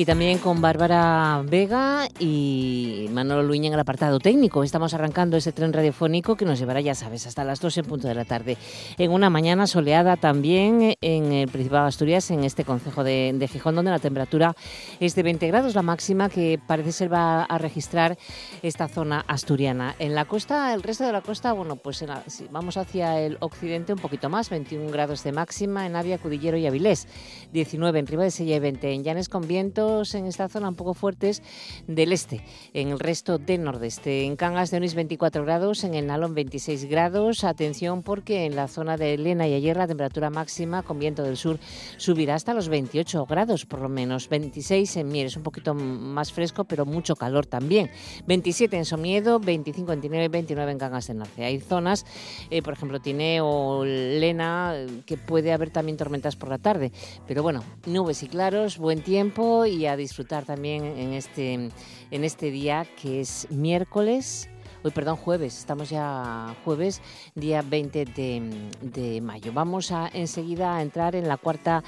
Y también con Bárbara Vega y Manolo Luña en el apartado técnico. Estamos arrancando ese tren radiofónico que nos llevará, ya sabes, hasta las 2 en punto de la tarde. En una mañana soleada también en el Principado de Asturias, en este concejo de, Gijón, donde la temperatura es de 20 grados, la máxima que parece ser va a registrar esta zona asturiana. En la costa, el resto de la costa, bueno, pues si vamos hacia el occidente un poquito más, 21 grados de máxima en Avia, Cudillero y Avilés, 19 en Riva de Sella y 20 en Llanes con viento en esta zona un poco fuertes del este, en el resto del nordeste. En Cangas de Onís 24 grados, en el Nalón 26 grados. Atención porque en la zona de Elena y ayer la temperatura máxima con viento del sur subirá hasta los 28 grados por lo menos. 26 en Mieres, un poquito más fresco pero mucho calor también. 27 en Somiedo, 25 en Tineo y 29 en Cangas de Narce. Hay zonas, eh, por ejemplo Tineo, Lena, que puede haber también tormentas por la tarde. Pero bueno, nubes y claros, buen tiempo y a disfrutar también en este, en este día que es miércoles. Hoy, perdón, jueves, estamos ya jueves, día 20 de, mayo. Vamos a enseguida a entrar en la cuarta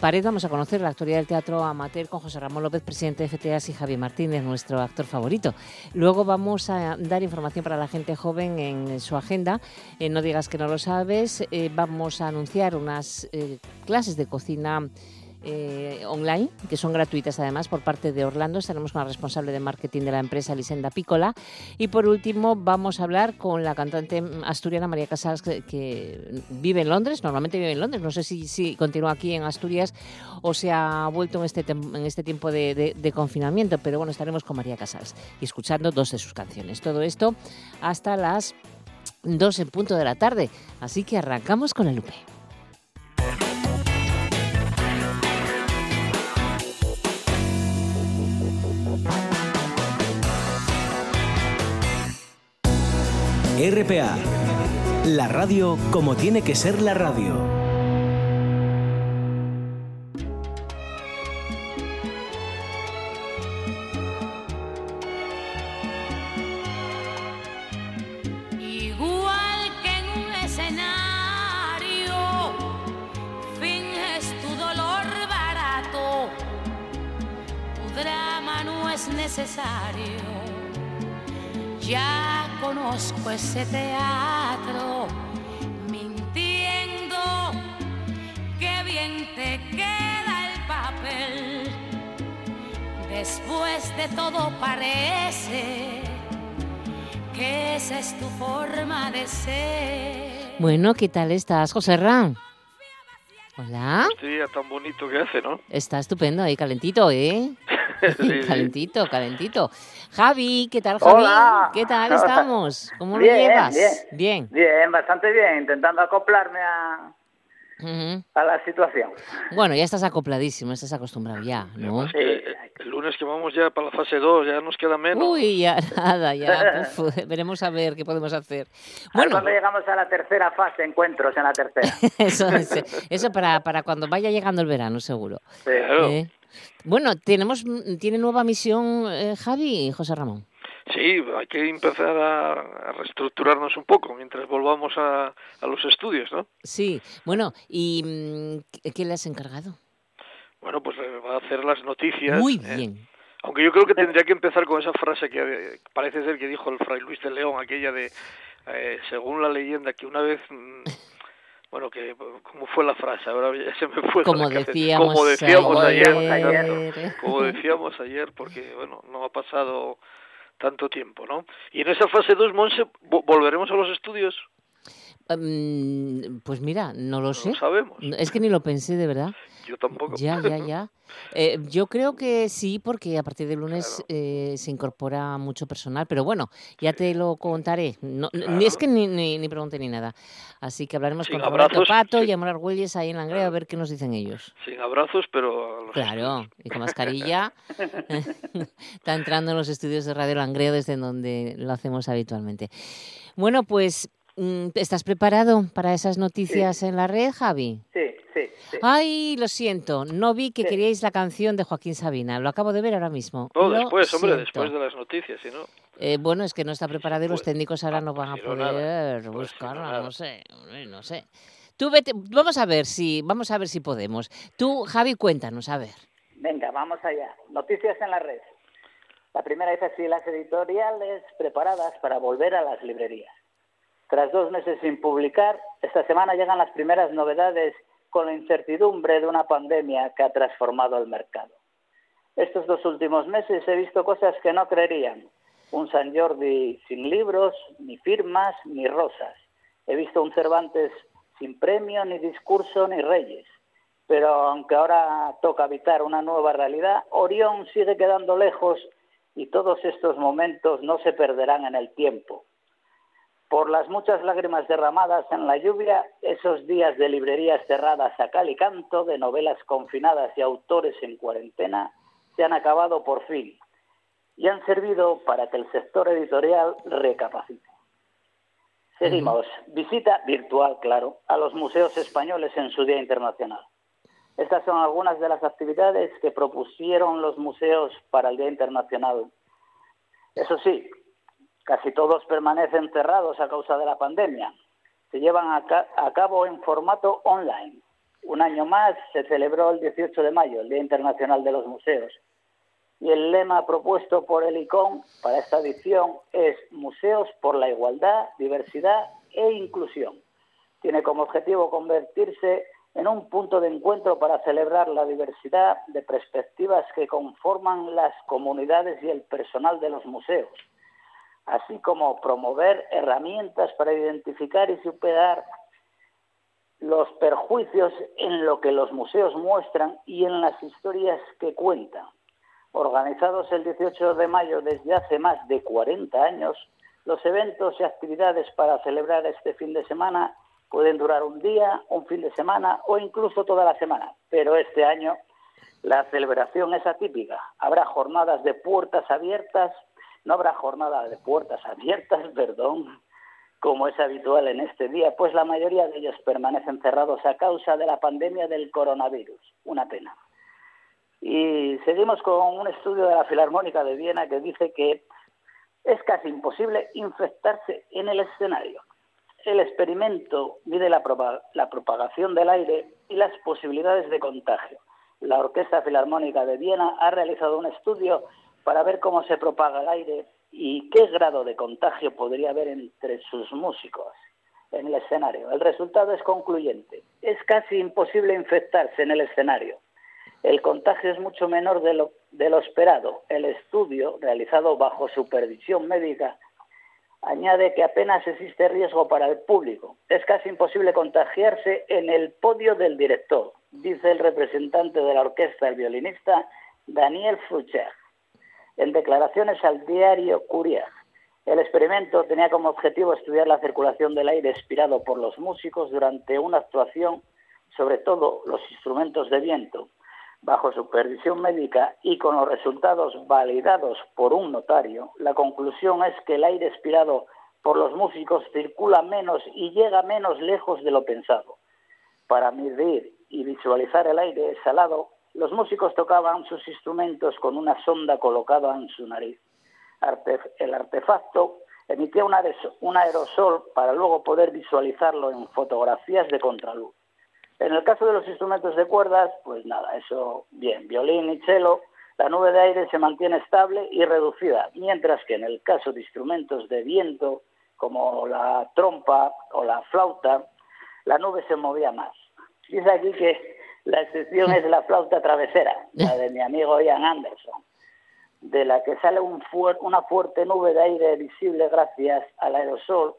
pared. Vamos a conocer la actualidad del teatro amateur con José Ramón López, presidente de FTAS, y Javier Martínez, nuestro actor favorito. Luego vamos a dar información para la gente joven en su agenda. Eh, no digas que no lo sabes. Eh, vamos a anunciar unas eh, clases de cocina eh, online, que son gratuitas además por parte de Orlando. Estaremos con la responsable de marketing de la empresa, Lisenda Pícola. Y por último, vamos a hablar con la cantante asturiana María Casals, que, vive en Londres, normalmente vive en Londres. No sé si, si, continúa aquí en Asturias o se ha vuelto en este, en este tiempo de confinamiento, pero bueno, estaremos con María Casals y escuchando dos de sus canciones. Todo esto hasta las 2 en punto de la tarde. Así que arrancamos con el Lupe. RPA, la radio como tiene que ser la radio. Igual que en un escenario, finges tu dolor barato, tu drama no es necesario. Ya conozco ese teatro, mintiendo, que bien te queda el papel. Después de todo parece que esa es tu forma de ser. Bueno, ¿qué tal estás, José Ram? Hola. Día tan bonito que hace, ¿no? Está estupendo ahí, calentito, ¿eh? Calentito, calentito. Javi, ¿qué tal, Javi? Hola. ¿Qué tal estamos? ¿Cómo Bien, lo llevas? bien. Bien, bastante bien, intentando acoplarme a, A la situación. Bueno, ya estás acopladísimo, estás acostumbrado ya, ¿no? Sí, el, lunes que vamos ya para la fase 2, ya nos queda menos. Uy, ya nada, ya. uf, veremos a ver qué podemos hacer. A ver Bueno, cuando llegamos a la tercera fase, encuentros en la tercera. eso, es- eso para, para cuando vaya llegando el verano, seguro. Sí. Claro. ¿eh? Bueno, tenemos, tiene nueva misión eh, Javi y José Ramón. Sí, hay que empezar a, a reestructurarnos un poco mientras volvamos a, a los estudios, ¿no? Sí, bueno, ¿y mm, qué- le has encargado? Bueno, pues va a hacer las noticias. Muy ¿eh? bien. Aunque yo creo que tendría que empezar con esa frase que eh, parece ser que dijo el fray Luis de León, aquella de, eh, según la leyenda, que una vez... mm, Bueno, que cómo fue la frase, ahora ya se me fue. decíamos, como decíamos ayer, ayer. como decíamos ayer, porque bueno, no ha pasado tanto tiempo, ¿no? Y en esa fase 2, Monse, vo- ¿volveremos a los estudios? Mm, pues mira, no lo No sé. lo sabemos. Es que ni lo pensé de verdad. Yo tampoco. Ya, ya, ya. Eh, yo creo que sí, porque a partir del lunes Claro. eh, se incorpora mucho personal, pero bueno, ya te lo contaré. No, Claro. Ni es que ni, ni, ni pregunté ni nada. Así que hablaremos Sin con Roberto abrazos, Pato sí. y Amor Argüelles ahí en Langreo a ver qué nos dicen ellos. Sin abrazos, pero Claro, y con mascarilla. Está entrando en los estudios de Radio Langreo desde donde lo hacemos habitualmente. Bueno, pues, ¿estás preparado para esas noticias en la red, Javi? Sí. sí, sí. Ay, lo siento, no vi que Sí. queríais la canción de Joaquín Sabina. Lo acabo de ver ahora mismo. No, Lo después, hombre, después de las noticias, si no. Eh, bueno, es que no está preparado y los técnicos ahora Ah, no van a pues no, nada. poder Pues buscarla, no sé, no sé. Tú vete, vamos a ver si, vamos a ver si podemos. Tú, Javi, cuéntanos, a ver. Venga, vamos allá. Noticias en la red. La primera dice así, las editoriales preparadas para volver a las librerías. Tras dos meses sin publicar, esta semana llegan las primeras novedades con la incertidumbre de una pandemia que ha transformado el mercado. Estos dos últimos meses he visto cosas que no creerían. Un San Jordi sin libros, ni firmas, ni rosas. He visto un Cervantes sin premio, ni discurso, ni reyes. Pero aunque ahora toca habitar una nueva realidad, Orión sigue quedando lejos y todos estos momentos no se perderán en el tiempo. Por las muchas lágrimas derramadas en la lluvia, esos días de librerías cerradas a cal y canto, de novelas confinadas y autores en cuarentena, se han acabado por fin y han servido para que el sector editorial recapacite. Seguimos. Visita virtual, claro, a los museos españoles en su Día Internacional. Estas son algunas de las actividades que propusieron los museos para el Día Internacional. Eso sí, casi todos permanecen cerrados a causa de la pandemia. Se llevan a, ca- a cabo en formato online. Un año más se celebró el 18 de mayo, el Día Internacional de los Museos. Y el lema propuesto por el ICON para esta edición es Museos por la Igualdad, Diversidad e Inclusión. Tiene como objetivo convertirse en un punto de encuentro para celebrar la diversidad de perspectivas que conforman las comunidades y el personal de los museos, así como promover herramientas para identificar y superar los perjuicios en lo que los museos muestran y en las historias que cuentan. Organizados el 18 de mayo desde hace más de 40 años, los eventos y actividades para celebrar este fin de semana pueden durar un día, un fin de semana o incluso toda la semana. Pero este año la celebración es atípica. Habrá jornadas de puertas abiertas, no habrá jornada de puertas abiertas, perdón, como es habitual en este día, pues la mayoría de ellos permanecen cerrados a causa de la pandemia del coronavirus. Una pena. Y seguimos con un estudio de la Filarmónica de Viena que dice que es casi imposible infectarse en el escenario. El experimento mide la, propa- la propagación del aire y las posibilidades de contagio. La Orquesta Filarmónica de Viena ha realizado un estudio para ver cómo se propaga el aire y qué grado de contagio podría haber entre sus músicos en el escenario. El resultado es concluyente. Es casi imposible infectarse en el escenario. El contagio es mucho menor de lo, esperado. El estudio, realizado bajo supervisión médica, añade que apenas existe riesgo para el público. Es casi imposible contagiarse en el podio del director, dice el representante de la orquesta, el violinista Daniel Frucher. En declaraciones al diario Courier, el experimento tenía como objetivo estudiar la circulación del aire expirado por los músicos durante una actuación, sobre todo los instrumentos de viento, bajo supervisión médica y con los resultados validados por un notario, la conclusión es que el aire expirado por los músicos circula menos y llega menos lejos de lo pensado. Para medir y visualizar el aire exhalado, los músicos tocaban sus instrumentos con una sonda colocada en su nariz. El artefacto emitía un aerosol para luego poder visualizarlo en fotografías de contraluz. En el caso de los instrumentos de cuerdas, pues nada, eso bien, violín y cello, la nube de aire se mantiene estable y reducida, mientras que en el caso de instrumentos de viento, como la trompa o la flauta, la nube se movía más. Dice aquí que la excepción es la flauta travesera, la de mi amigo Ian Anderson, de la que sale un una fuerte nube de aire visible gracias al aerosol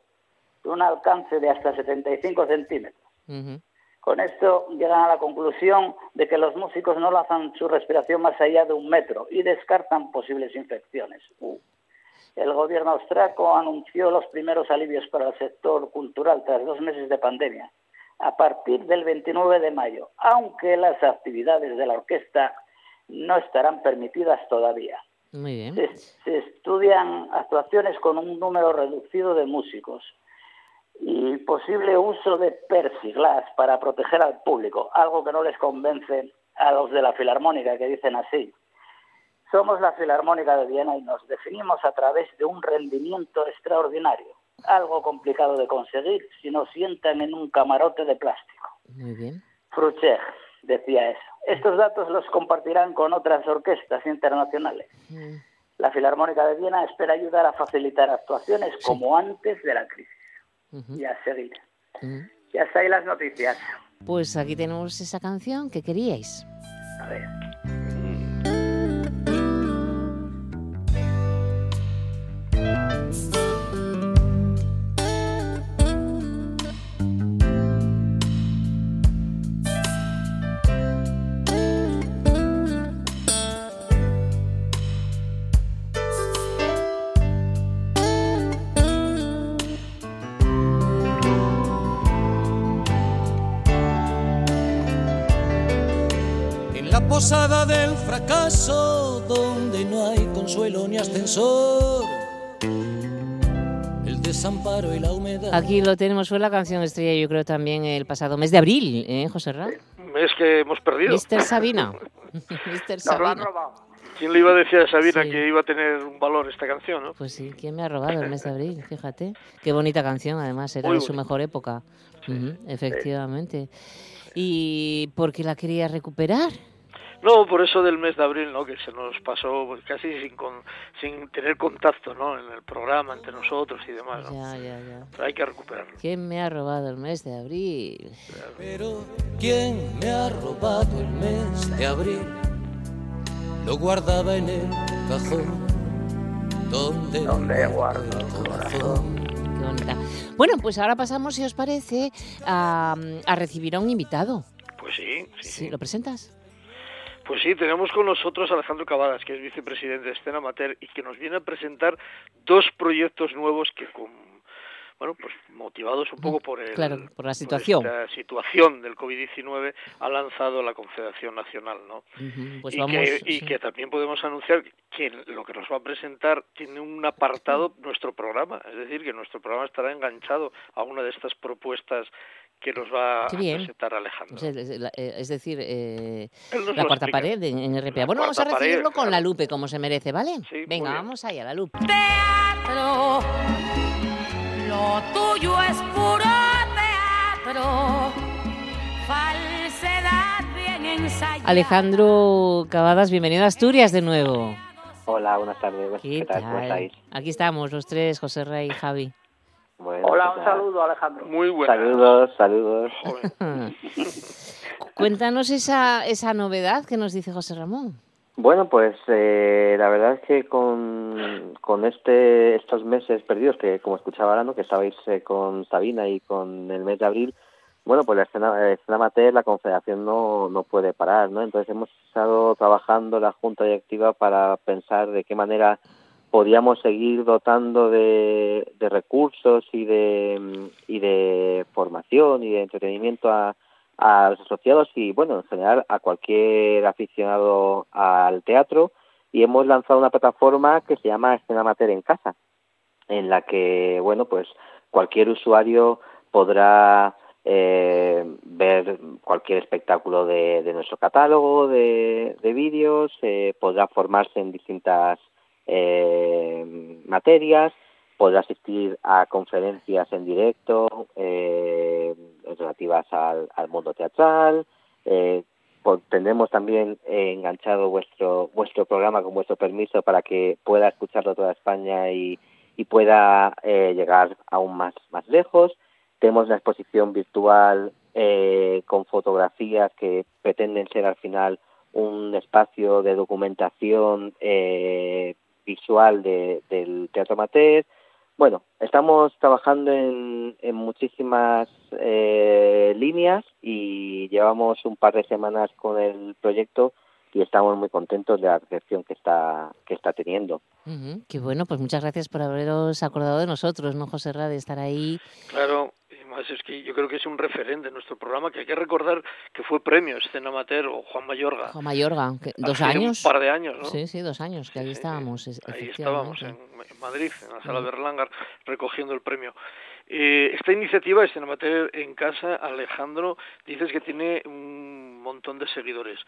de un alcance de hasta 75 centímetros. Con esto llegan a la conclusión de que los músicos no lanzan su respiración más allá de un metro y descartan posibles infecciones. Uh. El gobierno austriaco anunció los primeros alivios para el sector cultural tras dos meses de pandemia, a partir del 29 de mayo, aunque las actividades de la orquesta no estarán permitidas todavía. Muy bien. Se, se estudian actuaciones con un número reducido de músicos. y posible uso de persiglas para proteger al público, algo que no les convence a los de la Filarmónica, que dicen así. Somos la Filarmónica de Viena y nos definimos a través de un rendimiento extraordinario, algo complicado de conseguir si nos sientan en un camarote de plástico. Muy bien. Frucheg decía eso. Estos datos los compartirán con otras orquestas internacionales. Mm. La Filarmónica de Viena espera ayudar a facilitar actuaciones como antes de la crisis. Y a seguir. ujú. Ya está ahí las noticias. Pues aquí tenemos esa canción que queríais. A ver. Del fracaso, donde no hay consuelo ni ascensor, el desamparo y la humedad. Aquí lo tenemos, fue la canción estrella, yo creo también el pasado mes de abril, ¿eh, José Ra? Es que hemos perdido. Mister Sabina. Mister Sabina. ¿Quién le iba a decir a Sabina Sí. que iba a tener un valor esta canción, no? Pues sí, ¿quién me ha robado el mes de abril? Fíjate. Qué bonita canción, además, era Muy de su bonita. mejor época. Efectivamente. ¿Y por qué la quería recuperar? No, por eso del mes de abril, ¿no? Que se nos pasó pues, casi sin, con- sin tener contacto, ¿no? En el programa entre nosotros y demás, ¿no? Ya, ya, ya. Pero hay que recuperarlo. ¿Quién me ha robado el mes de abril? Pero ¿quién me ha robado el mes de abril? Lo guardaba en el cajón donde, Donde guardo el corazón. Qué bonita. Bueno, pues ahora pasamos, si os parece, a, a recibir a un invitado. Pues sí, sí. Sí, ¿Lo presentas? Pues sí, tenemos con nosotros a Alejandro Cavadas, que es vicepresidente de Escena Amateur y que nos viene a presentar dos proyectos nuevos que con bueno, pues motivados un poco por el, Claro, por la situación. esta situación del COVID-19 ha lanzado la Confederación Nacional, ¿no? Pues y, vamos. que, y que también podemos anunciar que lo que nos va a presentar tiene un apartado nuestro programa, es decir, que nuestro programa estará enganchado a una de estas propuestas que nos va Qué a presentar Alejandro. Es eh, es decir, eh, la cuarta explica. pared en, en RPA. La Bueno, vamos a recibirlo pared, con la lupe, como se merece, ¿vale? Sí, Venga, vamos allá, la lupe. teatro. Lo tuyo es puro teatro. Falsedad bien ensayada. Alejandro Cavadas, bienvenido a Asturias de nuevo. Hola, buenas tardes. ¿Qué, ¿Qué, tal? ¿Cómo tal? estáis? Aquí estamos, los tres, José Rey y Javi. Bueno, Hola, un saludo, Alejandro. Muy buena. Saludos, saludos. Cuéntanos esa, esa novedad que nos dice José Ramón. Bueno, pues eh, la verdad es que con, con este estos meses perdidos, que como escuchaba ahora, ¿no? que estabais eh, con Sabina y con el mes de abril, bueno, pues la escena, la escena amateur, la Confederación no, no puede parar, ¿no? Entonces hemos estado trabajando la Junta Directiva para pensar de qué manera podíamos seguir dotando de, recursos y de, y de formación y de entretenimiento a, los asociados y, bueno, en general a cualquier aficionado al teatro. Y hemos lanzado una plataforma que se llama Escena Amateur en Casa, en la que, bueno, pues cualquier usuario podrá eh, ver cualquier espectáculo de, nuestro catálogo de, de vídeos, eh, podrá formarse en distintas eh, materias, podrá asistir a conferencias en directo eh, relativas al, mundo teatral. Eh, tendremos también enganchado vuestro vuestro programa con vuestro permiso para que pueda escucharlo toda España y, y pueda eh, llegar aún más más lejos. Tenemos una exposición virtual eh, con fotografías que pretenden ser al final un espacio de documentación eh, visual de, del teatro amateur. Bueno, estamos trabajando en, en muchísimas eh, líneas y llevamos un par de semanas con el proyecto y estamos muy contentos de la recepción que está que está teniendo. Ujú, Qué bueno, pues muchas gracias por haberos acordado de nosotros, ¿no, José Ra, de estar ahí? Claro, y más es que yo creo que es un referente en nuestro programa, que hay que recordar que fue premio Escena Amateur o Juan Mayorga. Juan Mayorga, que- dos hace años. Un par de años, ¿no? Sí, sí, dos años, que ahí sí, estábamos, es- Ahí estábamos, en, en Madrid, en la sala de Erlanger, recogiendo el premio. Eh, esta iniciativa de Cinemater en casa, Alejandro, dices que tiene un montón de seguidores.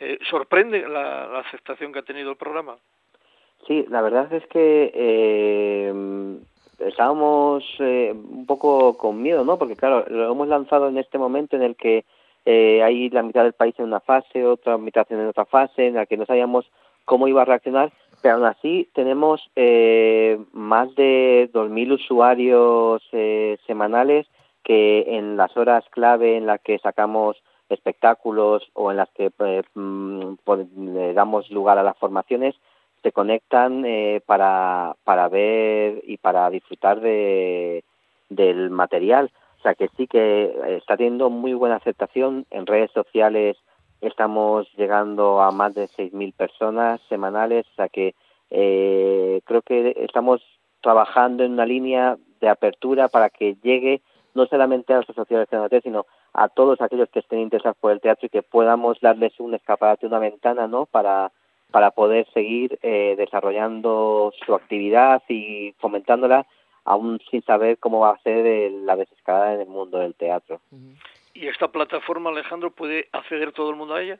Eh, ¿Sorprende la, aceptación que ha tenido el programa? Sí, la verdad es que eh, estábamos eh, un poco con miedo, ¿no? Porque claro, lo hemos lanzado en este momento en el que eh, hay la mitad del país en una fase, otra mitad en otra fase, en la que no sabíamos cómo iba a reaccionar, pero aún así tenemos eh, más de 2.000 usuarios eh, semanales que en las horas clave en las que sacamos espectáculos o en las que eh, mm, damos lugar a las formaciones se conectan eh, para, para ver y para disfrutar de, del material. O sea que sí que está teniendo muy buena aceptación en redes sociales. Estamos llegando a más de 6.000 personas semanales. O sea que eh, creo que estamos trabajando en una línea de apertura para que llegue no solamente a las asociaciones de sino a todos aquellos que estén interesados por el teatro y que podamos darles un escaparate, una ventana, ¿no? Para para poder seguir eh, desarrollando su actividad y fomentándola aún sin saber cómo va a ser la desescalada en el mundo del teatro. ¿Y esta plataforma, Alejandro, puede acceder todo el mundo a ella?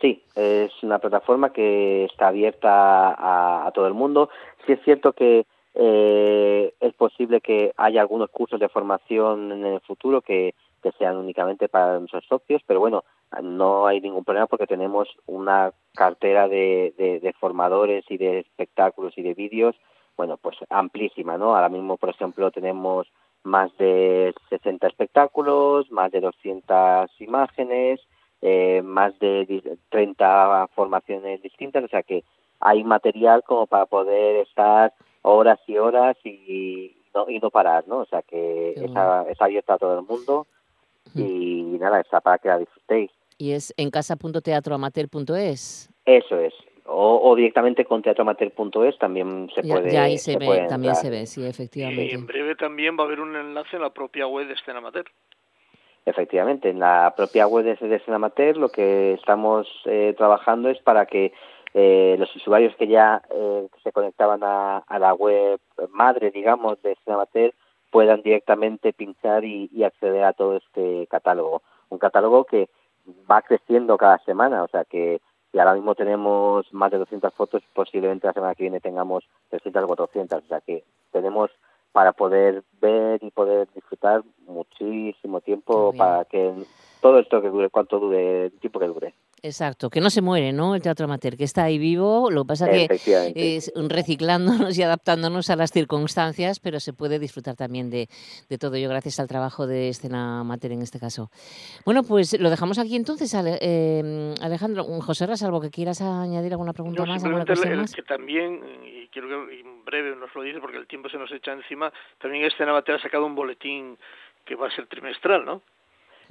Sí, es una plataforma que está abierta a, todo el mundo. Sí es cierto que eh, es posible que haya algunos cursos de formación en el futuro que, que sean únicamente para nuestros socios, pero bueno, no hay ningún problema porque tenemos una cartera de, de, formadores y de espectáculos y de vídeos, bueno, pues amplísima, ¿no? Ahora mismo, por ejemplo, tenemos más de 60 espectáculos, más de 200 imágenes, eh, más de 30 formaciones distintas, o sea que hay material como para poder estar horas y horas y no, y no parar, ¿no? O sea que está, está abierta a todo el mundo y nada, está para que la disfrutéis. Y es en casa.teatroamateur.es. Eso es. O, directamente con teatroamateur.es también se puede. Ya ahí se, ve, también se ve, sí, efectivamente. Y en breve también va a haber un enlace en la propia web de Escena Amateur. Efectivamente, en la propia web de Escena Amateur lo que estamos eh, trabajando es para que eh, los usuarios que ya eh, se conectaban a, a, la web madre, digamos, de Escena Amateur puedan directamente pinchar y, y acceder a todo este catálogo. Un catálogo que va creciendo cada semana, o sea que si ahora mismo tenemos más de 200 fotos, posiblemente la semana que viene tengamos 300 o 400, o sea que tenemos para poder ver y poder disfrutar muchísimo tiempo para que todo esto que dure, cuánto dure, el tiempo que dure. Exacto, que no se muere, ¿no? El teatro amateur, que está ahí vivo, lo que pasa que es reciclándonos y adaptándonos a las circunstancias, pero se puede disfrutar también de, de todo ello gracias al trabajo de escena amateur en este caso. Bueno, pues lo dejamos aquí entonces, eh, Alejandro. José Rasalvo, que quieras añadir alguna pregunta más, alguna más. que también, y quiero que en breve nos lo dice porque el tiempo se nos echa encima, también escena amateur ha sacado un boletín que va a ser trimestral, ¿no?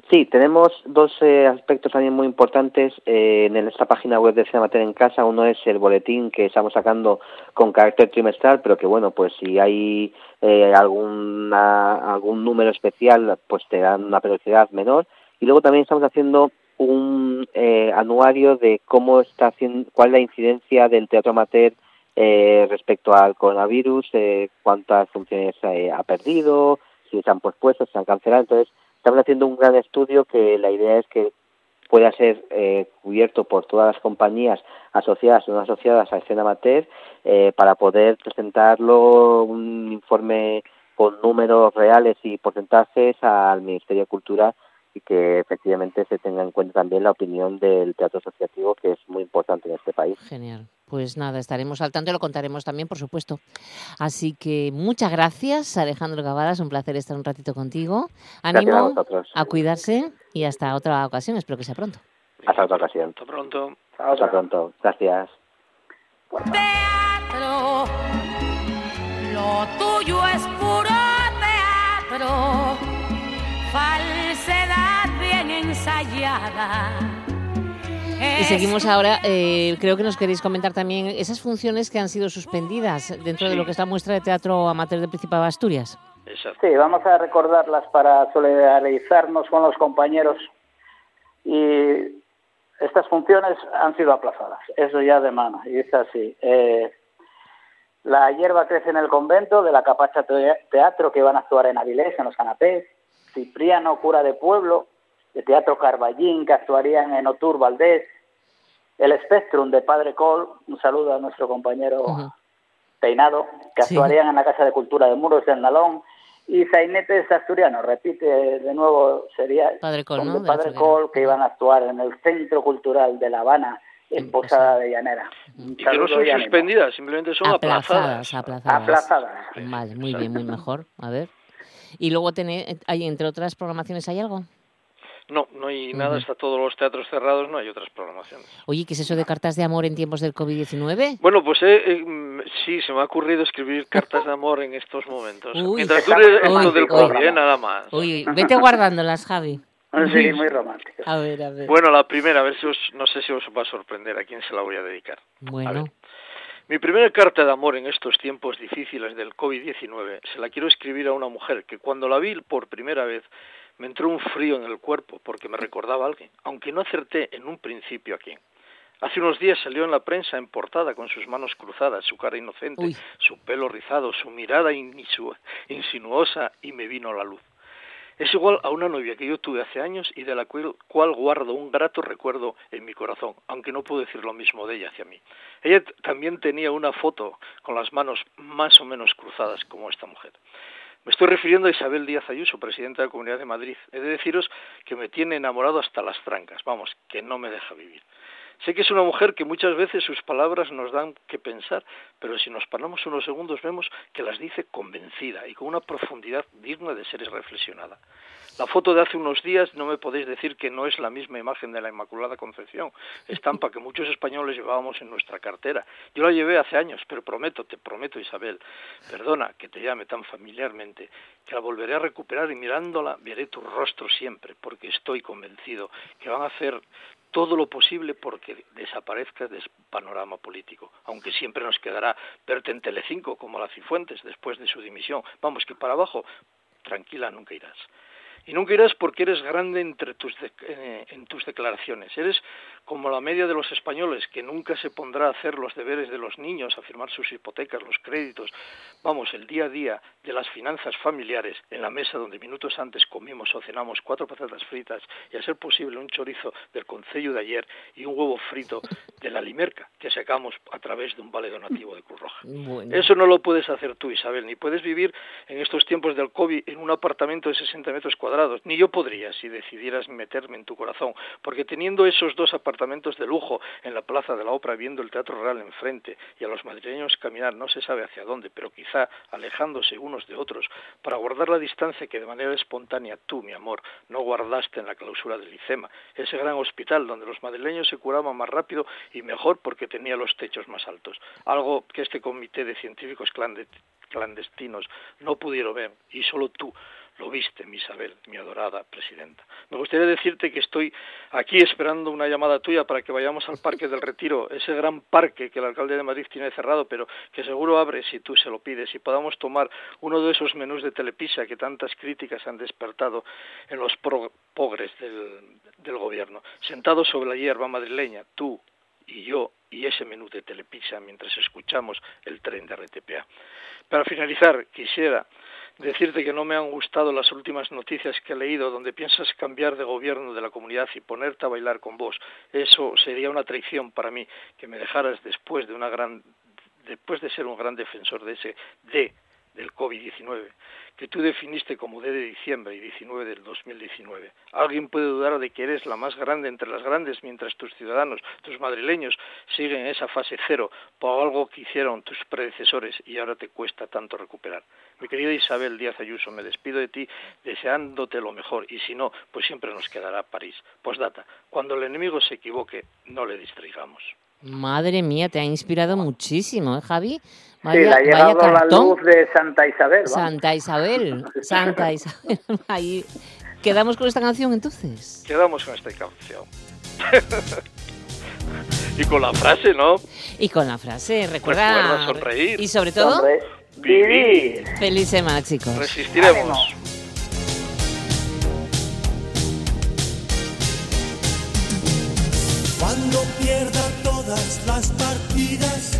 Sí, tenemos dos eh, aspectos también muy importantes eh, en esta página web de Cinemater en Casa. Uno es el boletín que estamos sacando con carácter trimestral, pero que bueno, pues si hay eh, alguna, algún número especial, pues te dan una periodicidad menor. Y luego también estamos haciendo un eh, anuario de cómo está haciendo, cuál es la incidencia del teatro amateur eh, respecto al coronavirus, eh, cuántas funciones ha perdido, si se han pospuesto, si se han cancelado. Entonces, Estamos haciendo un gran estudio que la idea es que pueda ser eh, cubierto por todas las compañías asociadas o no asociadas a escena amateur eh, para poder presentarlo un informe con números reales y porcentajes al Ministerio de Cultura y que efectivamente se tenga en cuenta también la opinión del teatro asociativo que es muy importante en este país. Genial. Pues nada, estaremos al tanto y lo contaremos también, por supuesto. Así que muchas gracias, Alejandro Es un placer estar un ratito contigo. Ánimo a, cuidarse y hasta otra ocasión, espero que sea pronto. Hasta otra ocasión. Hasta pronto. Hasta pronto. Gracias. Teatro, lo tuyo es puro teatro, falsedad bien ensayada. Y seguimos ahora, eh, creo que nos queréis comentar también esas funciones que han sido suspendidas dentro de lo que es la muestra de teatro amateur de Principado de Asturias. Sí, vamos a recordarlas para solidarizarnos con los compañeros. Y estas funciones han sido aplazadas, eso ya de mano, y es así. Eh, La hierba crece en el convento, de la Capacha Teatro que van a actuar en Avilés, en los canapés, Cipriano, cura de pueblo, de Teatro Carballín, que actuarían en Otur Valdés, el Spectrum de Padre Col, un saludo a nuestro compañero Peinado, que actuarían en la Casa de Cultura de Muros del Nalón, y Sainetes Asturiano, repite de nuevo, sería Padre Col, ¿no? Padre Col, que iban a actuar en el Centro Cultural de La Habana, en Posada de Llanera. Y que no son suspendidas, simplemente son aplazadas. Aplazadas, aplazadas. Vale, muy bien, muy mejor. A ver. Y luego, hay, entre otras programaciones, ¿hay algo? No, no hay nada, está todos los teatros cerrados, no hay otras programaciones. Oye, ¿qué es eso de cartas de amor en tiempos del COVID-19? Bueno, pues eh, eh, sí, se me ha ocurrido escribir cartas de amor en estos momentos. Mientras dure esto del COVID, eh, nada más. Uy, vete guardándolas, Javi. Sí, muy romántico. A ver, a ver. Bueno, la primera, a ver si os, no sé si os va a sorprender a quién se la voy a dedicar. Bueno. Mi primera carta de amor en estos tiempos difíciles del COVID-19 se la quiero escribir a una mujer que cuando la vi por primera vez me entró un frío en el cuerpo porque me recordaba a alguien, aunque no acerté en un principio a quién. Hace unos días salió en la prensa en portada con sus manos cruzadas, su cara inocente, su pelo rizado, su mirada insinuosa y me vino la luz. Es igual a una novia que yo tuve hace años y de la cual, guardo un grato recuerdo en mi corazón, aunque no puedo decir lo mismo de ella hacia mí. Ella también tenía una foto con las manos más o menos cruzadas como esta mujer. Me estoy refiriendo a Isabel Díaz Ayuso, presidenta de la Comunidad de Madrid. He de deciros que me tiene enamorado hasta las trancas, vamos, que no me deja vivir. Sé que es una mujer que muchas veces sus palabras nos dan que pensar, pero si nos paramos unos segundos vemos que las dice convencida y con una profundidad digna de ser reflexionada. La foto de hace unos días no me podéis decir que no es la misma imagen de la Inmaculada Concepción, estampa que muchos españoles llevábamos en nuestra cartera. Yo la llevé hace años, pero prometo, te prometo Isabel, perdona que te llame tan familiarmente, que la volveré a recuperar y mirándola veré tu rostro siempre, porque estoy convencido que van a hacer todo lo posible porque desaparezca del panorama político, aunque siempre nos quedará verte en Telecinco como la Cifuentes después de su dimisión. Vamos, que para abajo, tranquila, nunca irás. Y nunca irás porque eres grande entre tus eh, en tus declaraciones. Eres como la media de los españoles, que nunca se pondrá a hacer los deberes de los niños, a firmar sus hipotecas, los créditos, vamos, el día a día de las finanzas familiares, en la mesa donde minutos antes comimos o cenamos cuatro patatas fritas y a ser posible un chorizo del concello de ayer y un huevo frito de la limerca que sacamos a través de un vale donativo de Cruz Roja. Eso no lo puedes hacer tú, Isabel, ni puedes vivir en estos tiempos del COVID en un apartamento de 60 metros cuadrados, ni yo podría si decidieras meterme en tu corazón, porque teniendo esos dos apartamentos de lujo en la Plaza de la Ópera viendo el Teatro Real enfrente y a los madrileños caminar no se sabe hacia dónde, pero quizá alejándose unos de otros para guardar la distancia que de manera espontánea tú, mi amor, no guardaste en la clausura del ICEMA, ese gran hospital donde los madrileños se curaban más rápido y mejor porque tenía los techos más altos, algo que este comité de científicos clandestinos no pudieron ver y solo tú lo viste, mi Isabel, mi adorada presidenta. Me gustaría decirte que estoy aquí esperando una llamada tuya para que vayamos al Parque del Retiro, ese gran parque que el alcalde de Madrid tiene cerrado, pero que seguro abre si tú se lo pides y podamos tomar uno de esos menús de telepisa que tantas críticas han despertado en los progres del, del gobierno. Sentados sobre la hierba madrileña, tú y yo y ese menú de telepisa mientras escuchamos el tren de RTPA. Para finalizar, quisiera decirte que no me han gustado las últimas noticias que he leído donde piensas cambiar de gobierno de la comunidad y ponerte a bailar con vos. Eso sería una traición para mí que me dejaras después de una gran después de ser un gran defensor de ese D del COVID-19 que tú definiste como D de diciembre y 19 del 2019. Alguien puede dudar de que eres la más grande entre las grandes mientras tus ciudadanos, tus madrileños, siguen en esa fase cero por algo que hicieron tus predecesores y ahora te cuesta tanto recuperar. Mi querida Isabel Díaz Ayuso, me despido de ti deseándote lo mejor y si no, pues siempre nos quedará París. Postdata, cuando el enemigo se equivoque, no le distraigamos. Madre mía, te ha inspirado muchísimo, ¿eh, Javi? Sí, le ha llegado la luz de Santa Isabel. Santa Isabel, Santa Isabel. Ahí. ¿Quedamos con esta canción entonces? Quedamos con esta canción. y con la frase, ¿no? Y con la frase, recuerda. sonreír. Y sobre todo, vivir. Feliz semana, chicos. Resistiremos. Cuando pierda todas las partidas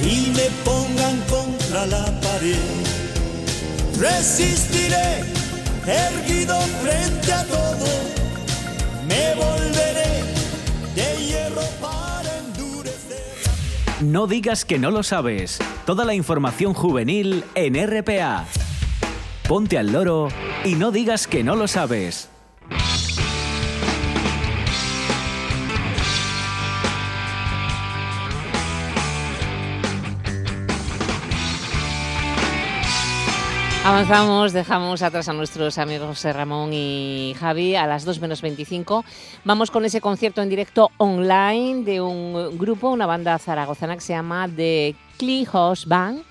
y me pongan contra la pared. Resistiré erguido frente a todo, me volveré de hierro para endurecer. No digas que no lo sabes. Toda la información juvenil en RPA. Ponte al loro y no digas que no lo sabes. Avanzamos, dejamos atrás a nuestros amigos Ramón y Javi a las 2 menos 25. Vamos con ese concierto en directo online de un grupo, una banda zaragozana que se llama The House Band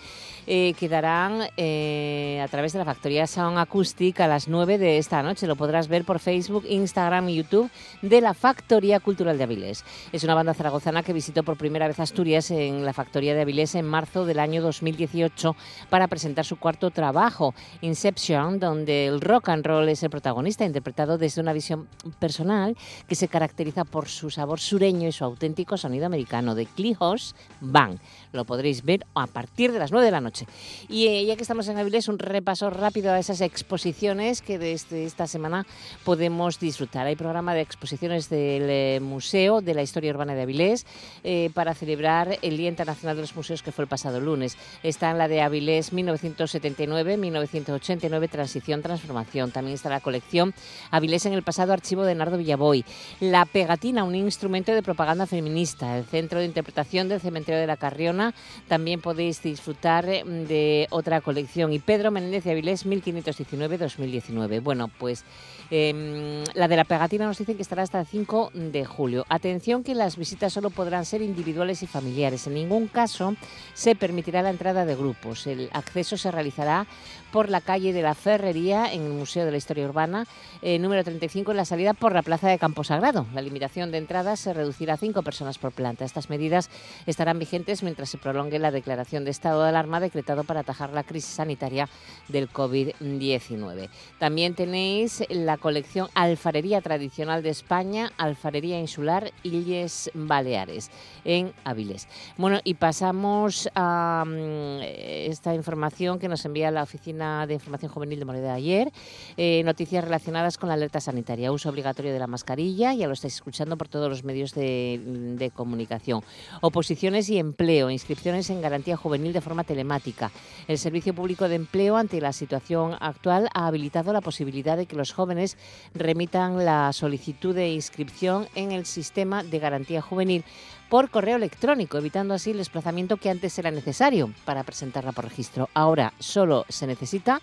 eh, quedarán eh, a través de la Factoría Sound Acoustic a las 9 de esta noche. Lo podrás ver por Facebook, Instagram y YouTube de la Factoría Cultural de Avilés. Es una banda zaragozana que visitó por primera vez Asturias en la Factoría de Avilés en marzo del año 2018 para presentar su cuarto trabajo, Inception, donde el rock and roll es el protagonista, interpretado desde una visión personal que se caracteriza por su sabor sureño y su auténtico sonido americano de Clijos Bang. Lo podréis ver a partir de las 9 de la noche. Y eh, ya que estamos en Avilés, un repaso rápido a esas exposiciones que desde esta semana podemos disfrutar. Hay programa de exposiciones del eh, Museo de la Historia Urbana de Avilés eh, para celebrar el Día Internacional de los Museos que fue el pasado lunes. Está en la de Avilés 1979-1989, Transición, Transformación. También está la colección Avilés en el pasado, archivo de Nardo Villaboy. La pegatina, un instrumento de propaganda feminista. El Centro de Interpretación del Cementerio de la También podéis disfrutar de otra colección. Y Pedro Menéndez de Avilés, 1519-2019. Bueno, pues Em, la de la pegatina nos dicen que estará hasta el 5 de julio. Atención que las visitas solo podrán ser individuales y familiares. En ningún caso se permitirá la entrada de grupos. El acceso se realizará por la calle de la Ferrería en el Museo de la Historia Urbana, eh, número 35 en la salida por la Plaza de Campo Sagrado. La limitación de entradas se reducirá a 5 personas por planta. Estas medidas estarán vigentes mientras se prolongue la declaración de estado de alarma decretado para atajar la crisis sanitaria del COVID-19. También tenéis la colección Alfarería Tradicional de España, Alfarería Insular Illes Baleares, en Avilés. Bueno, y pasamos a mm, esta información que nos envía la Oficina de Información Juvenil de Moneda ayer, eh, noticias relacionadas con la alerta sanitaria, uso obligatorio de la mascarilla, ya lo estáis escuchando por todos los medios de, de comunicación, oposiciones y empleo, inscripciones en garantía juvenil de forma telemática. El Servicio Público de Empleo, ante la situación actual, ha habilitado la posibilidad de que los jóvenes remitan la solicitud de inscripción en el sistema de garantía juvenil por correo electrónico, evitando así el desplazamiento que antes era necesario para presentarla por registro. Ahora solo se necesita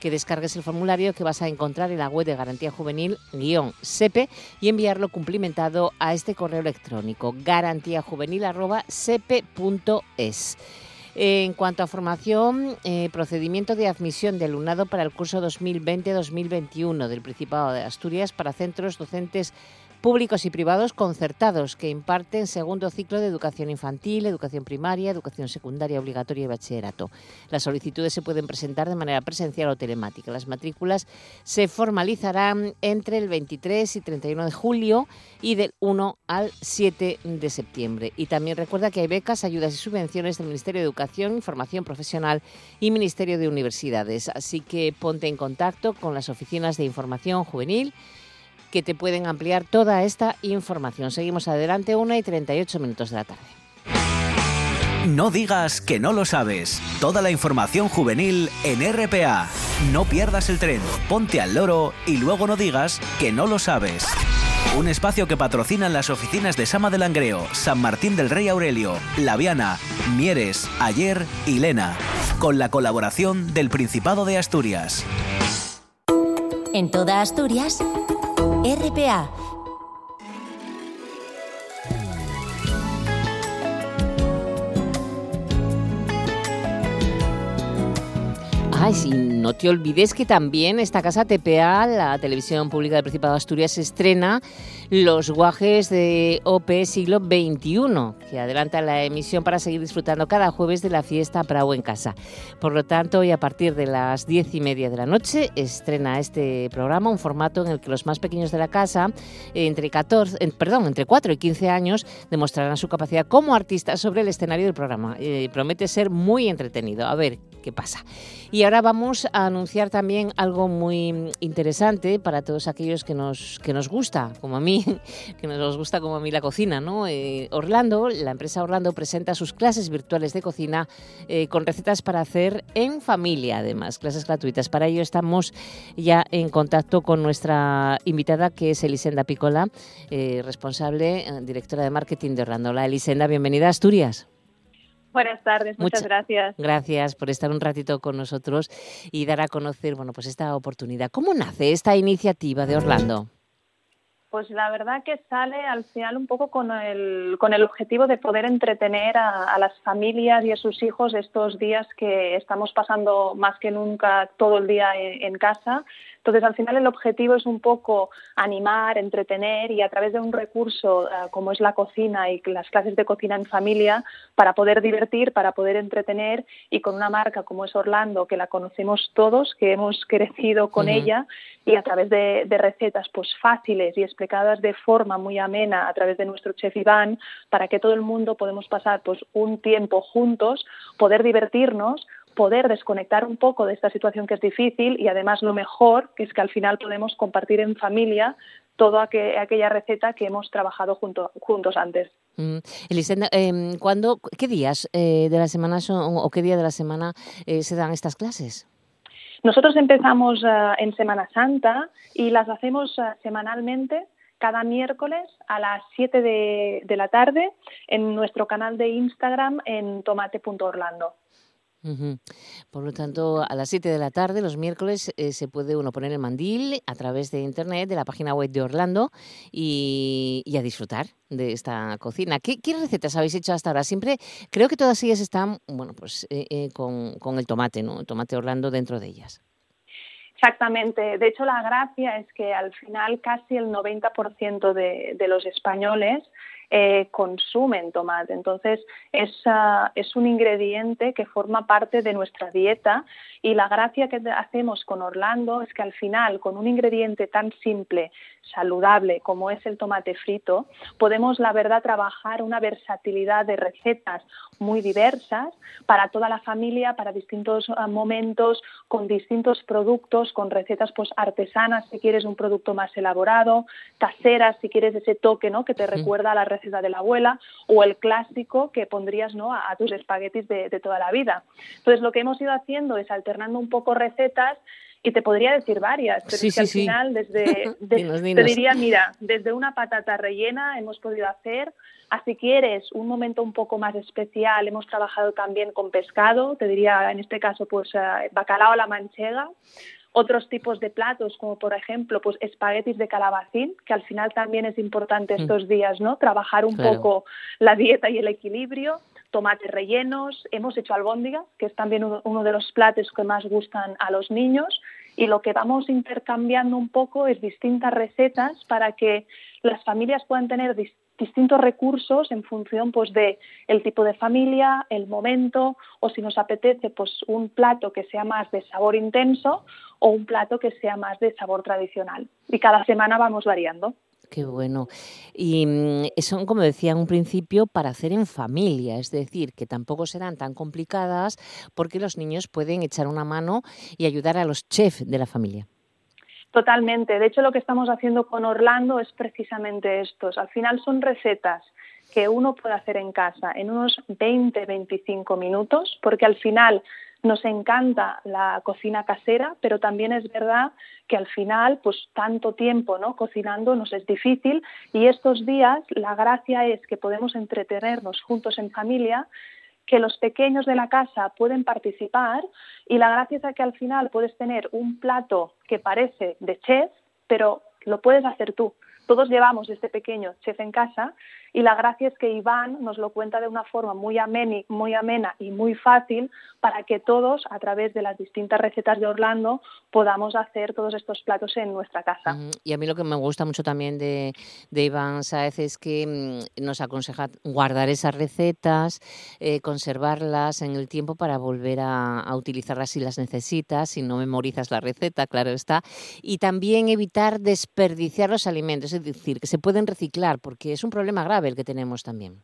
que descargues el formulario que vas a encontrar en la web de Garantía Juvenil-SEPE y enviarlo cumplimentado a este correo electrónico garantiajuvenil.sepe.es. En cuanto a formación, eh, procedimiento de admisión de alumnado para el curso 2020-2021 del Principado de Asturias para centros docentes públicos y privados concertados que imparten segundo ciclo de educación infantil, educación primaria, educación secundaria obligatoria y bachillerato. Las solicitudes se pueden presentar de manera presencial o telemática. Las matrículas se formalizarán entre el 23 y 31 de julio y del 1 al 7 de septiembre. Y también recuerda que hay becas, ayudas y subvenciones del Ministerio de Educación, Formación Profesional y Ministerio de Universidades. Así que ponte en contacto con las oficinas de información juvenil que te pueden ampliar toda esta información. Seguimos adelante, 1 y 38 minutos de la tarde. No digas que no lo sabes. Toda la información juvenil en RPA. No pierdas el tren, ponte al loro y luego no digas que no lo sabes. Un espacio que patrocinan las oficinas de Sama del Langreo, San Martín del Rey Aurelio, Laviana, Mieres, Ayer y Lena, con la colaboración del Principado de Asturias. En toda Asturias, RPA. Ay, sí, no te olvides que también esta casa TPA, la televisión pública del Principado de Asturias, se estrena los guajes de OP siglo XXI, que adelanta la emisión para seguir disfrutando cada jueves de la fiesta Bravo en casa. Por lo tanto, hoy a partir de las diez y media de la noche estrena este programa, un formato en el que los más pequeños de la casa, entre 14, perdón, entre 4 y 15 años, demostrarán su capacidad como artistas sobre el escenario del programa. Eh, promete ser muy entretenido. A ver qué pasa. Y ahora vamos a anunciar también algo muy interesante para todos aquellos que nos, que nos gusta, como a mí, que nos gusta como a mí la cocina. ¿no? Eh, Orlando, la empresa Orlando presenta sus clases virtuales de cocina eh, con recetas para hacer en familia, además, clases gratuitas. Para ello estamos ya en contacto con nuestra invitada, que es Elisenda Picola, eh, responsable, directora de marketing de Orlando. Hola Elisenda, bienvenida a Asturias. Buenas tardes, muchas, gracias. Gracias por estar un ratito con nosotros y dar a conocer, bueno, pues esta oportunidad. ¿Cómo nace esta iniciativa de Orlando? Pues la verdad que sale al final un poco con el, con el objetivo de poder entretener a, las familias y a sus hijos estos días que estamos pasando más que nunca todo el día en casa entonces, al final el objetivo es un poco animar, entretener y a través de un recurso eh, como es la cocina y las clases de cocina en familia, para poder divertir, para poder entretener y con una marca como es Orlando, que la conocemos todos, que hemos crecido con ella y a través de, recetas pues fáciles y explicadas de forma muy amena a través de nuestro chef Iván, para que todo el mundo podemos pasar pues un tiempo juntos, poder divertirnos, poder desconectar un poco de esta situación que es difícil y además lo mejor que es que al final podemos compartir en familia toda aquella receta que hemos trabajado juntos antes. Mm. Elisenda, em, ¿qué días eh, de la semana son, o qué día de la semana eh, se dan estas clases? Nosotros empezamos eh, en Semana Santa y las hacemos semanalmente cada miércoles a las 7 de, de, la tarde en nuestro canal de Instagram en tomate.orlando. Por lo tanto, a las 7 de la tarde, los miércoles, eh, se puede uno poner el mandil a través de internet, de la página web de Orlando y, a disfrutar de esta cocina. ¿Qué, recetas habéis hecho hasta ahora? Siempre creo que todas ellas están, bueno, pues eh, eh, con, el tomate, ¿no? El tomate Orlando dentro de ellas. Exactamente. De hecho, la gracia es que al final casi el 90% de, de los españoles eh, consumen tomate. Entonces, es, es un ingrediente que forma parte de nuestra dieta y la gracia que hacemos con Orlando es que al final, con un ingrediente tan simple, saludable como es el tomate frito, podemos, la verdad, trabajar una versatilidad de recetas muy diversas para toda la familia, para distintos ah, momentos, con distintos productos, con recetas pues artesanas si quieres un producto más elaborado, caseras si quieres ese toque ¿no? que te recuerda a la receta de la abuela, o el clásico que pondrías ¿no? a, tus espaguetis de, de toda la vida. Entonces lo que hemos ido haciendo es alternando un poco recetas y te podría decir varias, pero es que al final desde te diría, mira, desde una patata rellena hemos podido hacer, así quieres un momento un poco más especial, hemos trabajado también con pescado, te diría en este caso pues eh, bacalao a la manchega, otros tipos de platos, como por ejemplo, pues espaguetis de calabacín, que al final también es importante mm. estos días, ¿no? Trabajar un poco la dieta y el equilibrio, tomates rellenos, hemos hecho albóndigas, que es también uno de los platos que más gustan a los niños, y lo que vamos intercambiando un poco es distintas recetas para que las familias puedan tener distintos recursos en función pues de el tipo de familia, el momento o si nos apetece pues un plato que sea más de sabor intenso o un plato que sea más de sabor tradicional. Y cada semana vamos variando. Qué bueno. Y mm, son, como decía en un principio, para hacer en familia, es decir, que tampoco serán tan complicadas porque los niños pueden echar una mano y ayudar a los chefs de la familia. Totalmente. De hecho, lo que estamos haciendo con Orlando es precisamente esto. Al final son recetas que uno puede hacer en casa en unos 20-25 minutos, porque al final nos encanta la cocina casera, pero también es verdad que al final, pues tanto tiempo ¿no? cocinando nos es difícil y estos días la gracia es que podemos entretenernos juntos en familia, que los pequeños de la casa pueden participar y la gracia es que al final puedes tener un plato que parece de chef, pero lo puedes hacer tú todos llevamos este pequeño chef en casa y la gracia es que Iván nos lo cuenta de una forma muy, ameni, muy amena y muy fácil para que todos, a través de las distintas recetas de Orlando, podamos hacer todos estos platos en nuestra casa. Y a mí lo que me gusta mucho también de, Iván Saez es que mm, nos aconseja guardar esas recetas, eh, conservarlas en el tiempo para volver a, a utilizarlas si las necesitas, si no memorizas la receta, claro está. Y también evitar desperdiciar los alimentos, decir, que se pueden reciclar, porque es un problema grave el que tenemos también.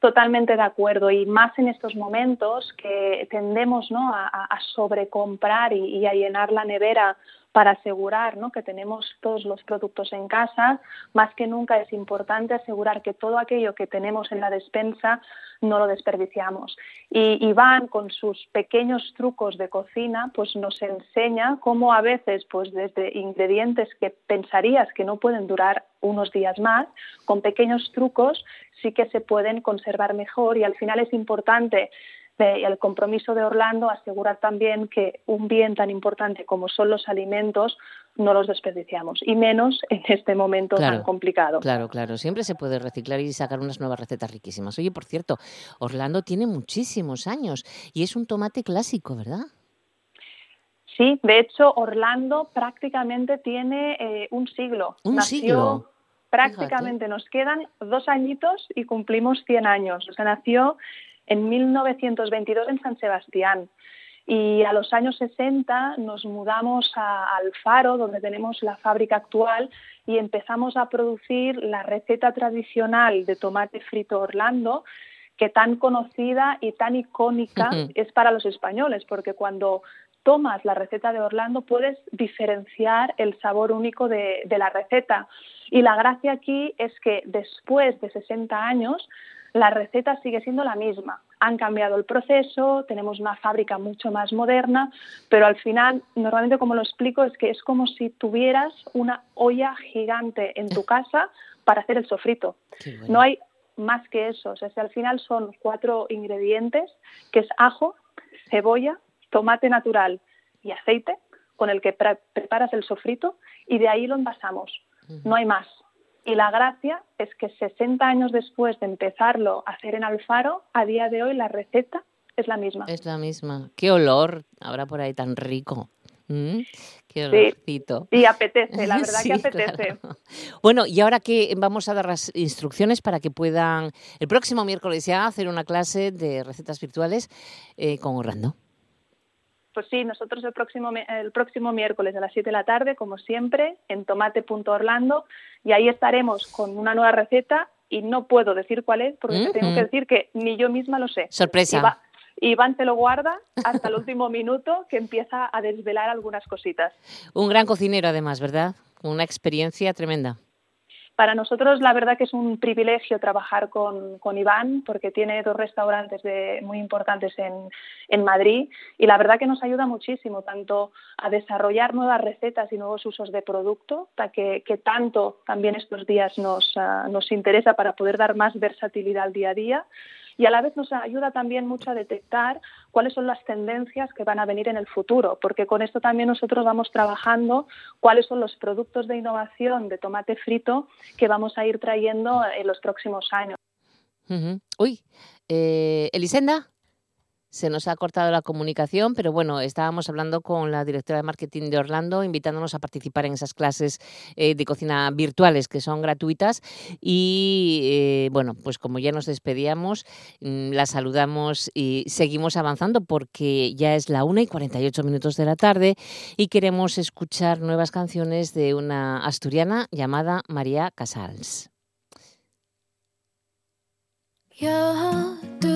Totalmente de acuerdo y más en estos momentos que tendemos ¿no? a, sobrecomprar y, a llenar la nevera para asegurar ¿no? que tenemos todos los productos en casa, más que nunca es importante asegurar que todo aquello que tenemos en la despensa no lo desperdiciamos. Y Iván, con sus pequeños trucos de cocina, pues nos enseña cómo a veces, pues desde ingredientes que pensarías que no pueden durar unos días más, con pequeños trucos sí que se pueden conservar mejor y al final es importante el compromiso de Orlando asegurar también que un bien tan importante como son los alimentos no los desperdiciamos y menos en este momento tan complicado. Claro, claro, siempre se puede reciclar y sacar unas nuevas recetas riquísimas. Oye, por cierto, Orlando tiene muchísimos años y es un tomate clásico, ¿verdad? Sí, de hecho Orlando prácticamente tiene eh, un siglo. Un siglo. Prácticamente nos quedan dos añitos y cumplimos 100 años. O sea, nació en 1922 en San Sebastián. Y a los años 60 nos mudamos a Alfaro, donde tenemos la fábrica actual, y empezamos a producir la receta tradicional de tomate frito Orlando, que tan conocida y tan icónica es para los españoles, porque cuando tomas la receta de Orlando puedes diferenciar el sabor único de, de la receta. Y la gracia aquí es que después de 60 años la receta sigue siendo la misma. Han cambiado el proceso, tenemos una fábrica mucho más moderna, pero al final, normalmente como lo explico, es que es como si tuvieras una olla gigante en tu casa para hacer el sofrito. No hay más que eso. O sea, al final son cuatro ingredientes, que es ajo, cebolla, tomate natural y aceite, con el que preparas el sofrito, y de ahí lo envasamos. No hay más. Y la gracia es que 60 años después de empezarlo a hacer en Alfaro, a día de hoy la receta es la misma. Es la misma. Qué olor habrá por ahí tan rico. Mm, qué olorcito. Sí, y apetece, la verdad que apetece. Bueno, y ahora que vamos a dar las instrucciones para que puedan el próximo miércoles ya hacer una clase de recetas virtuales eh, con Orlando. Pues sí, nosotros el próximo, el próximo miércoles a las 7 de la tarde, como siempre, en tomate.orlando, y ahí estaremos con una nueva receta y no puedo decir cuál es porque tengo que decir que ni yo misma lo sé. Sorpresa. Iván te lo guarda hasta el último minuto que empieza a desvelar algunas cositas. Un gran cocinero además, ¿verdad? Una experiencia tremenda. Para nosotros la verdad que es un privilegio trabajar con, Iván porque tiene dos restaurantes muy importantes en, Madrid y la verdad que nos ayuda muchísimo tanto a desarrollar nuevas recetas y nuevos usos de producto que, que tanto también estos días nos, ah, nos interesa para poder dar más versatilidad al día a día y a la vez nos ayuda también mucho a detectar cuáles son las tendencias que van a venir en el futuro, porque con esto también nosotros vamos trabajando cuáles son los productos de innovación de tomate frito que vamos a ir trayendo en los próximos años. Uy, eh, Elisenda se nos ha cortado la comunicación, pero bueno, estábamos hablando con la directora de marketing de Orlando, invitándonos a participar en esas clases eh, de cocina virtuales que son gratuitas. Y eh, bueno, pues como ya nos despedíamos, mm, la saludamos y seguimos avanzando porque ya es la 1 y 48 minutos de la tarde y queremos escuchar nuevas canciones de una asturiana llamada María Casals. Yo, tú,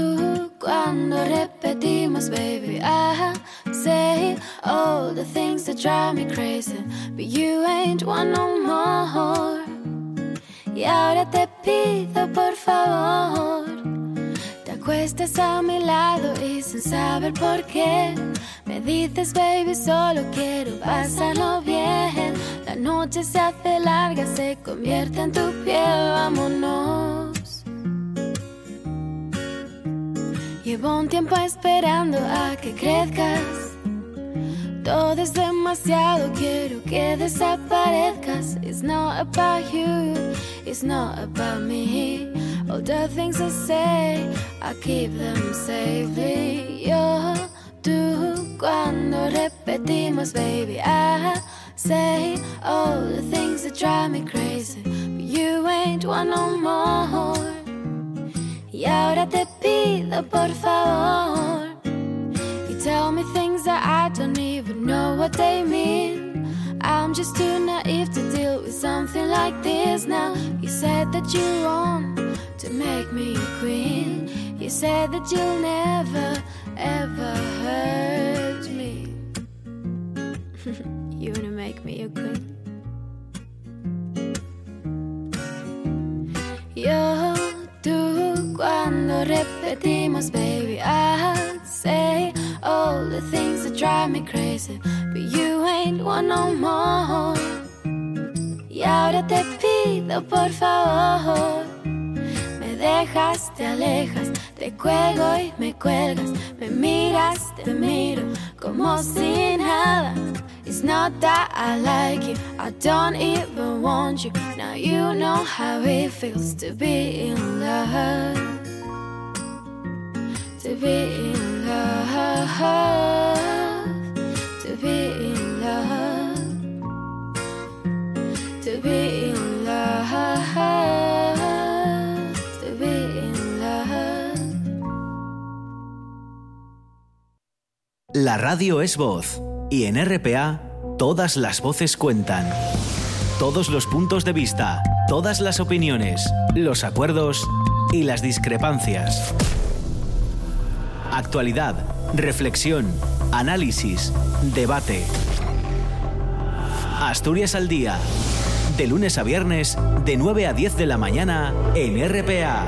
cuando repetimos, baby, I say all the things that drive me crazy, but you ain't one no more. Y ahora te pido, por favor, te acuestes a mi lado y sin saber por qué. Me dices, baby, solo quiero pasarlo bien. La noche se hace larga, se convierte en tu piel, Llevo un tiempo esperando a que crezcas. Todo es demasiado, quiero que desaparezcas. It's not about you, it's not about me. All the things I say, I keep them safely. Yo, tú, cuando repetimos, baby, I say all the things that drive me crazy. But you ain't one no more. Y ahora te pido, por favor. You tell me things that I don't even know what they mean. I'm just too naive to deal with something like this now. You said that you want to make me a queen. You said that you'll never, ever hurt me. you wanna make me a queen. Yo, tú, cuando repetimos, baby, I say all the things that drive me crazy, but you ain't one no more. Y ahora te pido, por favor, me dejas, te alejas, te cuelgo y me cuelgas, me miras, te miro como si nada. It's not that I like you, I don't even want you. Now you know how it feels to be in love. To be in love. To be in love. To be in love. La radio es voz y en RPA todas las voces cuentan. Todos los puntos de vista, todas las opiniones, los acuerdos y las discrepancias. Actualidad, reflexión, análisis, debate. Asturias al día. De lunes a viernes, de 9 a 10 de la mañana en RPA.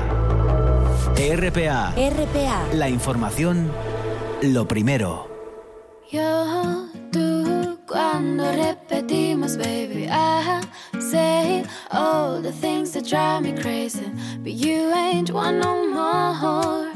RPA. RPA. La información, lo primero. Yo, tú, cuando repetimos, baby, I say all the things that drive me crazy, but you ain't one no more.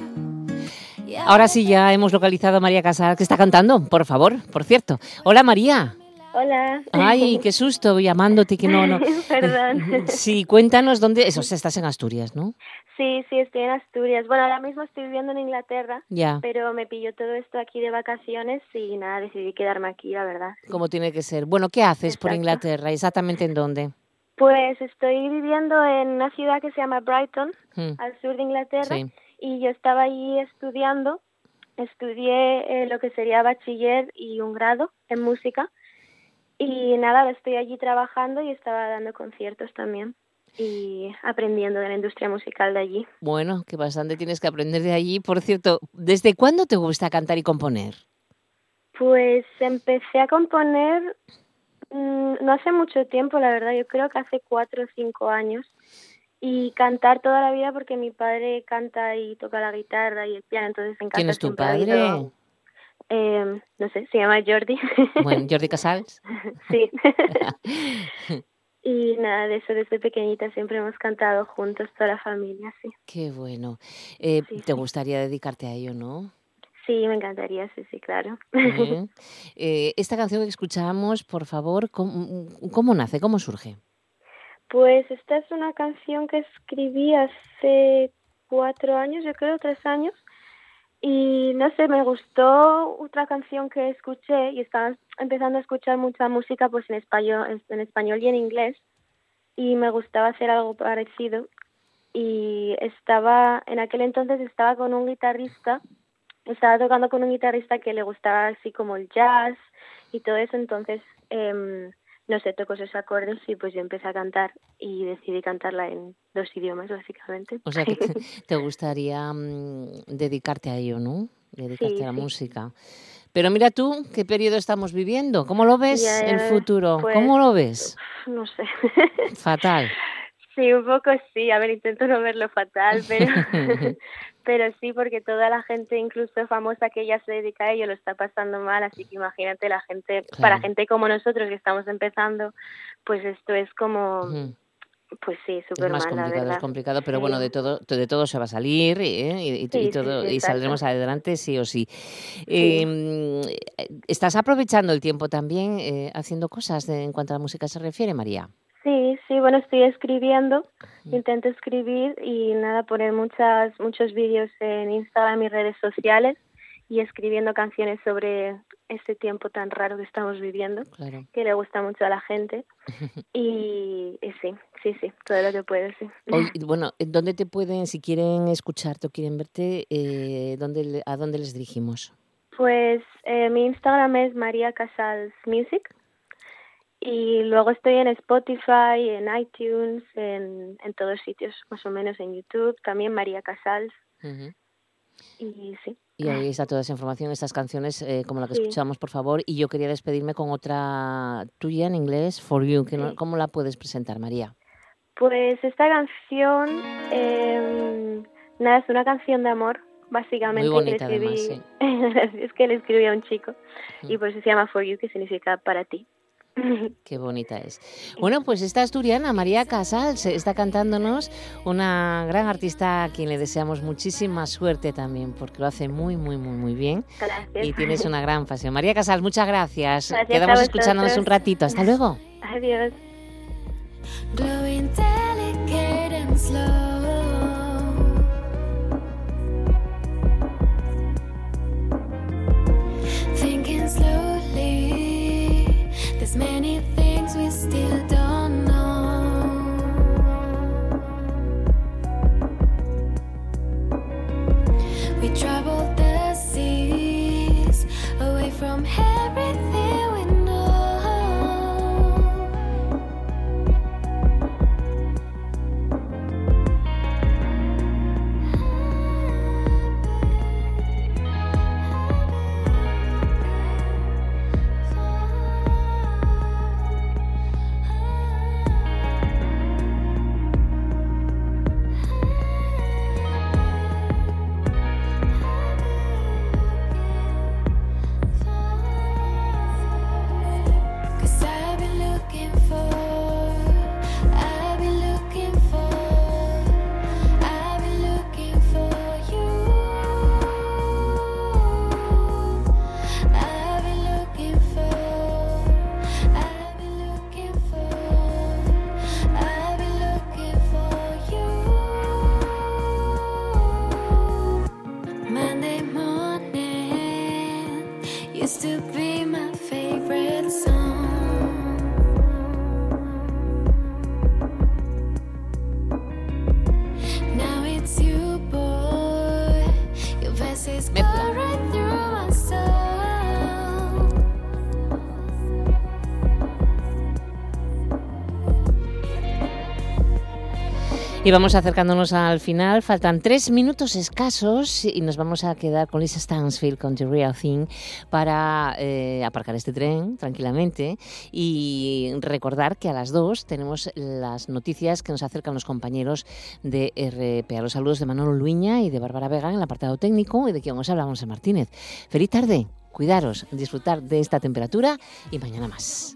Ahora sí, ya hemos localizado a María Casal, que está cantando, por favor, por cierto. Hola, María. Hola. Ay, qué susto llamándote que no, no. Perdón. Sí, cuéntanos dónde. Eso, estás en Asturias, ¿no? Sí, sí, estoy en Asturias. Bueno, ahora mismo estoy viviendo en Inglaterra, Ya. pero me pilló todo esto aquí de vacaciones y nada, decidí quedarme aquí, la verdad. Como tiene que ser. Bueno, ¿qué haces por. Inglaterra? ¿Exactamente en dónde? Pues estoy viviendo en una ciudad que se llama Brighton, Hmm. al sur de Inglaterra, Sí. Y yo estaba allí estudiando. Estudié eh, lo que sería bachiller y un grado en música. Y nada, estoy allí trabajando y estaba dando conciertos también y aprendiendo de la industria musical de allí. Bueno, que bastante tienes que aprender de allí. Por cierto, ¿desde cuándo te gusta cantar y componer? Pues empecé a componer mm, no hace mucho tiempo, la verdad, yo creo que hace cuatro o cinco años. Y cantar toda la vida porque mi padre canta y toca la guitarra y el piano, entonces en casa ¿Quién es tu padre? Eh, no sé, se llama Jordi. Bueno, Jordi Casals. sí. y nada, de eso desde pequeñita siempre hemos cantado juntos, toda la familia, sí. Qué bueno. Eh, ¿Te gustaría dedicarte a ello, no? Sí, me encantaría, sí, sí, claro. Eh, esta canción que escuchamos, por favor, ¿cómo, cómo nace? ¿Cómo surge? Pues esta es una canción que escribí hace cuatro años, yo creo, tres años. Y no sé, me gustó otra canción que escuché y estaba empezando a escuchar mucha música pues en español, en español y en inglés. Y me gustaba hacer algo parecido. Y estaba, en aquel entonces estaba con un guitarrista, estaba tocando con un guitarrista que le gustaba así como el jazz y todo eso. Entonces, em, no sé, tocó esos acordes y pues yo empecé a cantar y decidí cantarla en dos idiomas básicamente. O sea, que te, te gustaría mm, dedicarte a ello, ¿no? Dedicarte Sí, a la sí. música. Pero mira tú, ¿qué periodo estamos viviendo? ¿Cómo lo ves Ya, el futuro? pues, ¿Cómo lo ves? No sé. Fatal. Sí, un poco sí. A ver, intento no verlo fatal, pero, pero sí, porque toda la gente, incluso famosa que ya se dedica a ello, lo está pasando mal. Así que imagínate la gente, para gente como nosotros que estamos empezando, pues esto es como pues sí, Es súper mal, la complicado, es verdad. complicado, pero Sí. bueno, de todo, de todo se va a salir ¿eh? y, y- y Sí, todo, sí, y saldremos adelante sí o sí. Eh, ¿Estás aprovechando el tiempo también eh, haciendo cosas de- en cuanto a la música se refiere, María? Sí, sí, bueno, estoy escribiendo, intento escribir y nada, poner muchas, muchos vídeos en Instagram y redes sociales y escribiendo canciones sobre este tiempo tan raro que estamos viviendo, Claro. que le gusta mucho a la gente. Y, y sí, sí, sí, todo lo que puedo, sí. Bueno, ¿dónde te pueden, si quieren escucharte o quieren verte, eh, ¿dónde, a dónde les dirigimos? Pues eh, mi Instagram es María Casals Music y luego estoy en Spotify, en iTunes, en, en todos sitios, más o menos en YouTube, también María Casals Ujú. y sí. Y ahí está toda esa información, estas canciones eh, como la que Sí. escuchamos, por favor. Y yo quería despedirme con otra tuya en inglés, For You. Que no-. ¿Cómo la puedes presentar, María? Pues esta canción, eh, nada, es una canción de amor, básicamente. Muy que le bonita, además, escribí- es que le escribí a un chico y por eso se llama For You, que significa para ti. Qué bonita es. Bueno, pues esta asturiana, María Casals, está cantándonos, una gran artista a quien le deseamos muchísima suerte también, porque lo hace muy, muy, muy, muy bien. Gracias. Y tienes una gran pasión. María Casals, muchas gracias. Gracias Quedamos escuchándonos un ratito. Hasta luego. Adiós. Y vamos acercándonos al final. Faltan tres minutos escasos y nos vamos a quedar con Lisa Stansfield, con The Real Thing, para eh, aparcar este tren tranquilamente y recordar que a las dos tenemos las noticias que nos acercan los compañeros de RPA. Los saludos de Manolo Luña y de Bárbara Vega en el apartado técnico y de quien os habla Monse Martínez. Feliz tarde, cuidaros, disfrutar de esta temperatura y mañana más.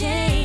in